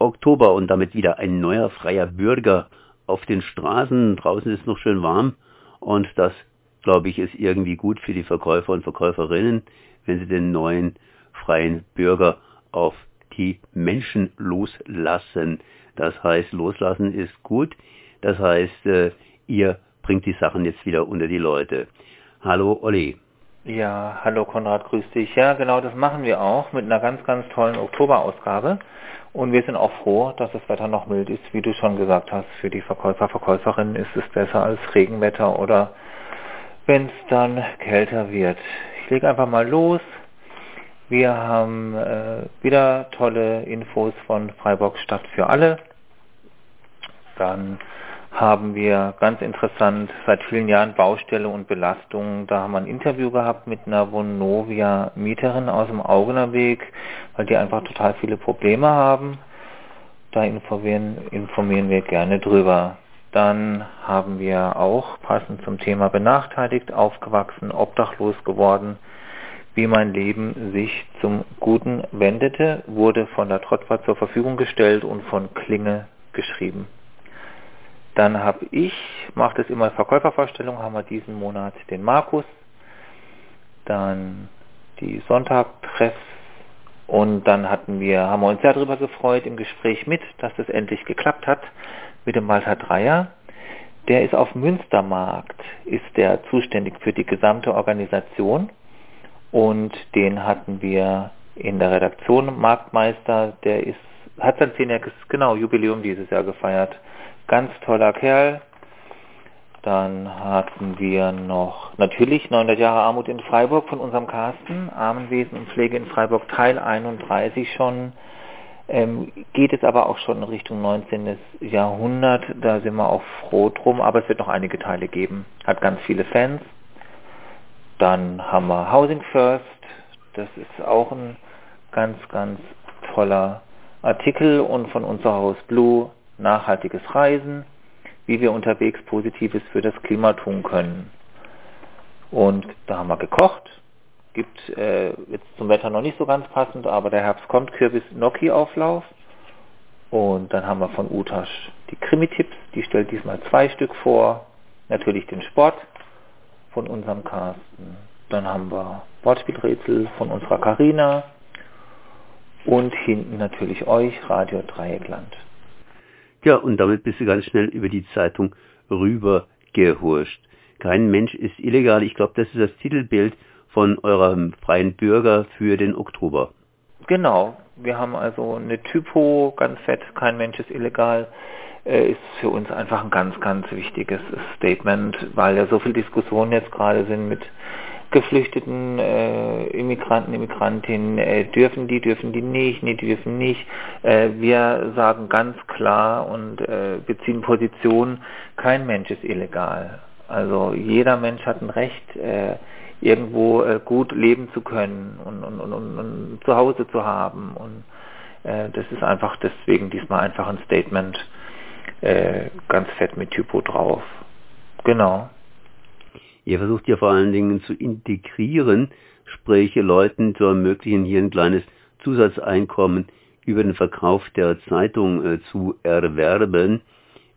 Oktober und damit wieder ein neuer freier Bürger auf den Straßen. Draußen ist noch schön warm und das, glaube ich, ist irgendwie gut für die Verkäufer und Verkäuferinnen, wenn sie den neuen freien Bürger auf die Menschen loslassen. Das heißt, loslassen ist gut. Das heißt, äh, ihr bringt die Sachen jetzt wieder unter die Leute. Hallo Olli. Ja, hallo Konrad, grüß dich. Ja, genau, das machen wir auch mit einer ganz, ganz tollen Oktoberausgabe. Und wir sind auch froh, dass das Wetter noch mild ist, wie du schon gesagt hast. Für die Verkäufer, Verkäuferinnen ist es besser als Regenwetter oder wenn es dann kälter wird. Ich lege einfach mal los. Wir haben äh, wieder tolle Infos von Freiburg Stadt für alle. Dann haben wir ganz interessant seit vielen Jahren Baustelle und Belastung. Da haben wir ein Interview gehabt mit einer Vonovia Mieterin aus dem Augener Weg, weil die einfach total viele Probleme haben. Da informieren, informieren wir gerne drüber. Dann haben wir auch passend zum Thema benachteiligt, aufgewachsen, obdachlos geworden. Wie mein Leben sich zum Guten wendete, wurde von der Trottwart zur Verfügung gestellt und von Klinge geschrieben. Dann habe ich, mache das immer Verkäufervorstellung, haben wir diesen Monat den Markus, dann die Sonntagtreffs und dann hatten wir, haben wir uns sehr darüber gefreut im Gespräch mit, dass das endlich geklappt hat mit dem Malta Dreier. Der ist auf Münstermarkt, ist der zuständig für die gesamte Organisation und den hatten wir in der Redaktion Marktmeister, der ist, hat sein zehnjähriges genau Jubiläum dieses Jahr gefeiert Ganz toller Kerl. Dann hatten wir noch natürlich 900 Jahre Armut in Freiburg von unserem Carsten, Armenwesen und Pflege in Freiburg Teil 31 schon. Ähm, geht es aber auch schon in Richtung 19. Jahrhundert, da sind wir auch froh drum, aber es wird noch einige Teile geben. Hat ganz viele Fans. Dann haben wir Housing First, das ist auch ein ganz, ganz toller Artikel und von unser Haus Blue nachhaltiges Reisen, wie wir unterwegs Positives für das Klima tun können. Und da haben wir gekocht, gibt äh, jetzt zum Wetter noch nicht so ganz passend, aber der Herbst kommt, Kürbis Gnocchi Auflauf. Und dann haben wir von Utasch die Krimi-Tipps, die stellt diesmal zwei Stück vor. Natürlich den Sport von unserem Carsten. Dann haben wir Wortspielrätsel von unserer Karina und hinten natürlich euch, Radio Dreieckland. Ja, und damit bist du ganz schnell über die Zeitung rübergehurscht. Kein Mensch ist illegal. Ich glaube, das ist das Titelbild von eurem freien Bürger für den Oktober. Genau. Wir haben also eine Typo, ganz fett, kein Mensch ist illegal, äh, ist für uns einfach ein ganz, ganz wichtiges Statement, weil ja so viel Diskussionen jetzt gerade sind mit geflüchteten äh, Immigranten, Immigrantinnen, äh, dürfen die, dürfen die nicht, nee, die dürfen nicht. Äh, wir sagen ganz klar und äh, beziehen Position, kein Mensch ist illegal. Also jeder Mensch hat ein Recht, äh, irgendwo äh, gut leben zu können und, und, und, und, und zu Hause zu haben. Und äh, das ist einfach deswegen diesmal einfach ein Statement äh, ganz fett mit Typo drauf. Genau. Ihr versucht ja vor allen Dingen zu integrieren, sprich Leuten zu ermöglichen, hier ein kleines Zusatzeinkommen über den Verkauf der Zeitung äh, zu erwerben.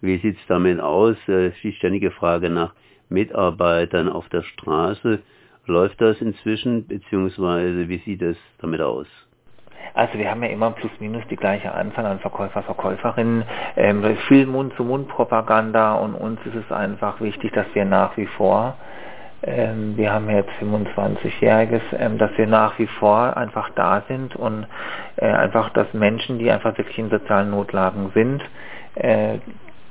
Wie sieht's damit aus? Äh, die ständige Frage nach Mitarbeitern auf der Straße. Läuft das inzwischen, beziehungsweise wie sieht es damit aus? Also wir haben ja immer plus minus die gleiche Anzahl an Verkäufer, Verkäuferinnen, ähm, viel Mund-zu-Mund-Propaganda und uns ist es einfach wichtig, dass wir nach wie vor ähm, wir haben jetzt 25-Jähriges, ähm, dass wir nach wie vor einfach da sind und äh, einfach, dass Menschen, die einfach wirklich in sozialen Notlagen sind, äh,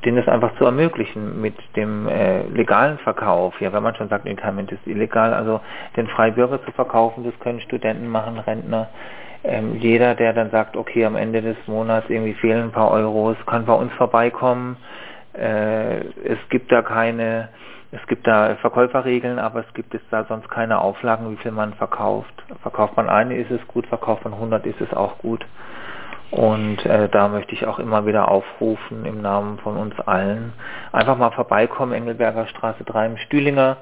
denen es einfach zu ermöglichen mit dem äh, legalen Verkauf. Ja, wenn man schon sagt, Mensch ist illegal, also den Freibürger zu verkaufen, das können Studenten machen, Rentner. Ähm, jeder, der dann sagt, okay, am Ende des Monats irgendwie fehlen ein paar Euros, kann bei uns vorbeikommen. Äh, es gibt da keine es gibt da Verkäuferregeln, aber es gibt es da sonst keine Auflagen, wie viel man verkauft. Verkauft man eine, ist es gut, verkauft man 100, ist es auch gut. Und äh, da möchte ich auch immer wieder aufrufen im Namen von uns allen. Einfach mal vorbeikommen, Engelberger Straße 3 im Stühlinger,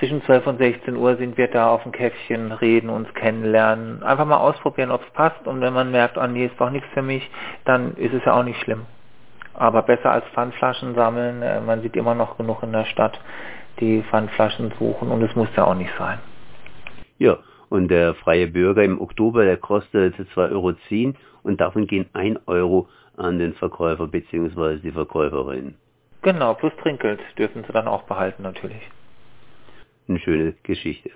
zwischen 12 und 16 Uhr sind wir da auf dem Käffchen, reden, uns kennenlernen. Einfach mal ausprobieren, ob es passt. Und wenn man merkt, oh nee, ist doch nichts für mich, dann ist es ja auch nicht schlimm. Aber besser als Pfandflaschen sammeln. Äh, man sieht immer noch genug in der Stadt, die Pfandflaschen suchen. Und es muss ja auch nicht sein. Ja, und der freie Bürger im Oktober, der kostet 2,10 Euro und davon gehen 1 Euro an den Verkäufer bzw. die Verkäuferin. Genau, plus Trinkgeld dürfen sie dann auch behalten natürlich. Eine schöne Geschichte.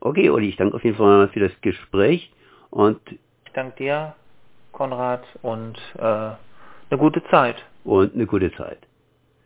Okay, Olli, ich danke auf jeden Fall für das Gespräch und ich danke dir, Konrad, und äh, eine gute Zeit. Und eine gute Zeit.